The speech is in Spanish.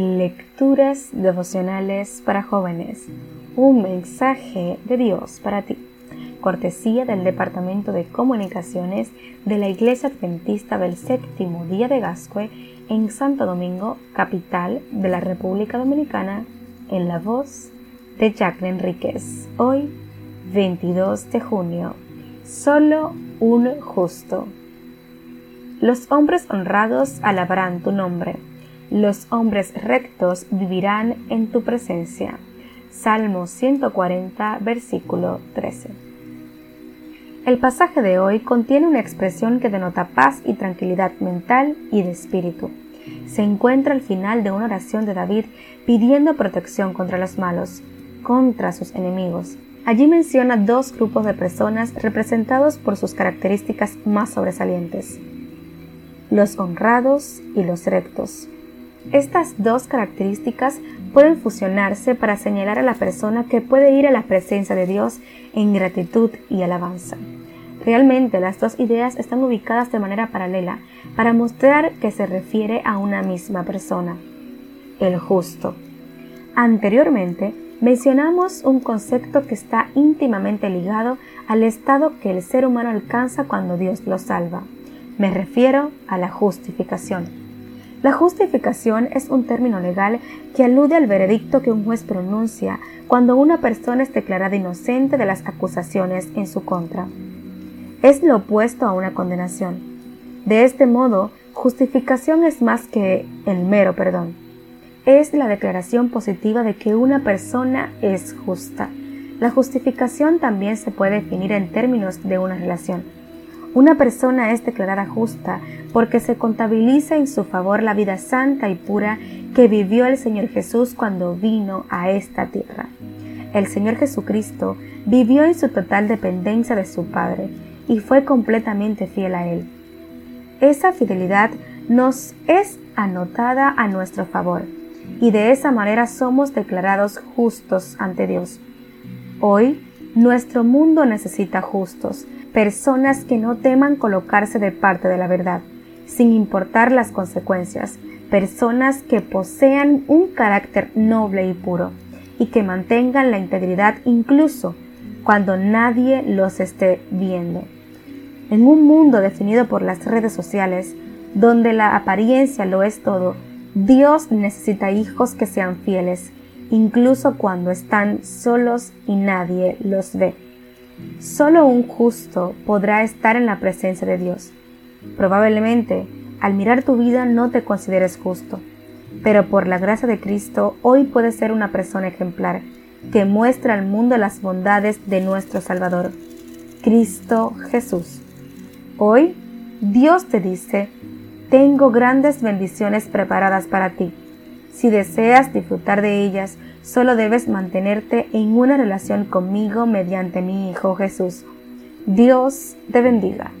Lecturas devocionales para jóvenes. Un mensaje de Dios para ti. Cortesía del Departamento de Comunicaciones de la Iglesia Adventista del Séptimo Día de Gascue en Santo Domingo, capital de la República Dominicana, en la voz de Jacqueline Enríquez. Hoy, 22 de junio. Solo un justo. Los hombres honrados alabarán tu nombre los hombres rectos vivirán en tu presencia. Salmo 140, versículo 13. El pasaje de hoy contiene una expresión que denota paz y tranquilidad mental y de espíritu. Se encuentra al final de una oración de David pidiendo protección contra los malos, contra sus enemigos. Allí menciona dos grupos de personas representados por sus características más sobresalientes, los honrados y los rectos. Estas dos características pueden fusionarse para señalar a la persona que puede ir a la presencia de Dios en gratitud y alabanza. Realmente las dos ideas están ubicadas de manera paralela para mostrar que se refiere a una misma persona, el justo. Anteriormente mencionamos un concepto que está íntimamente ligado al estado que el ser humano alcanza cuando Dios lo salva. Me refiero a la justificación. La justificación es un término legal que alude al veredicto que un juez pronuncia cuando una persona es declarada inocente de las acusaciones en su contra. Es lo opuesto a una condenación. De este modo, justificación es más que el mero perdón. Es la declaración positiva de que una persona es justa. La justificación también se puede definir en términos de una relación. Una persona es declarada justa porque se contabiliza en su favor la vida santa y pura que vivió el Señor Jesús cuando vino a esta tierra. El Señor Jesucristo vivió en su total dependencia de su Padre y fue completamente fiel a Él. Esa fidelidad nos es anotada a nuestro favor y de esa manera somos declarados justos ante Dios. Hoy, nuestro mundo necesita justos, personas que no teman colocarse de parte de la verdad, sin importar las consecuencias, personas que posean un carácter noble y puro, y que mantengan la integridad incluso cuando nadie los esté viendo. En un mundo definido por las redes sociales, donde la apariencia lo es todo, Dios necesita hijos que sean fieles, incluso cuando están solos y nadie los ve. Solo un justo podrá estar en la presencia de Dios. Probablemente, al mirar tu vida no te consideres justo, pero por la gracia de Cristo hoy puedes ser una persona ejemplar que muestra al mundo las bondades de nuestro Salvador, Cristo Jesús. Hoy Dios te dice, tengo grandes bendiciones preparadas para ti. Si deseas disfrutar de ellas, Solo debes mantenerte en una relación conmigo mediante mi Hijo Jesús. Dios te bendiga.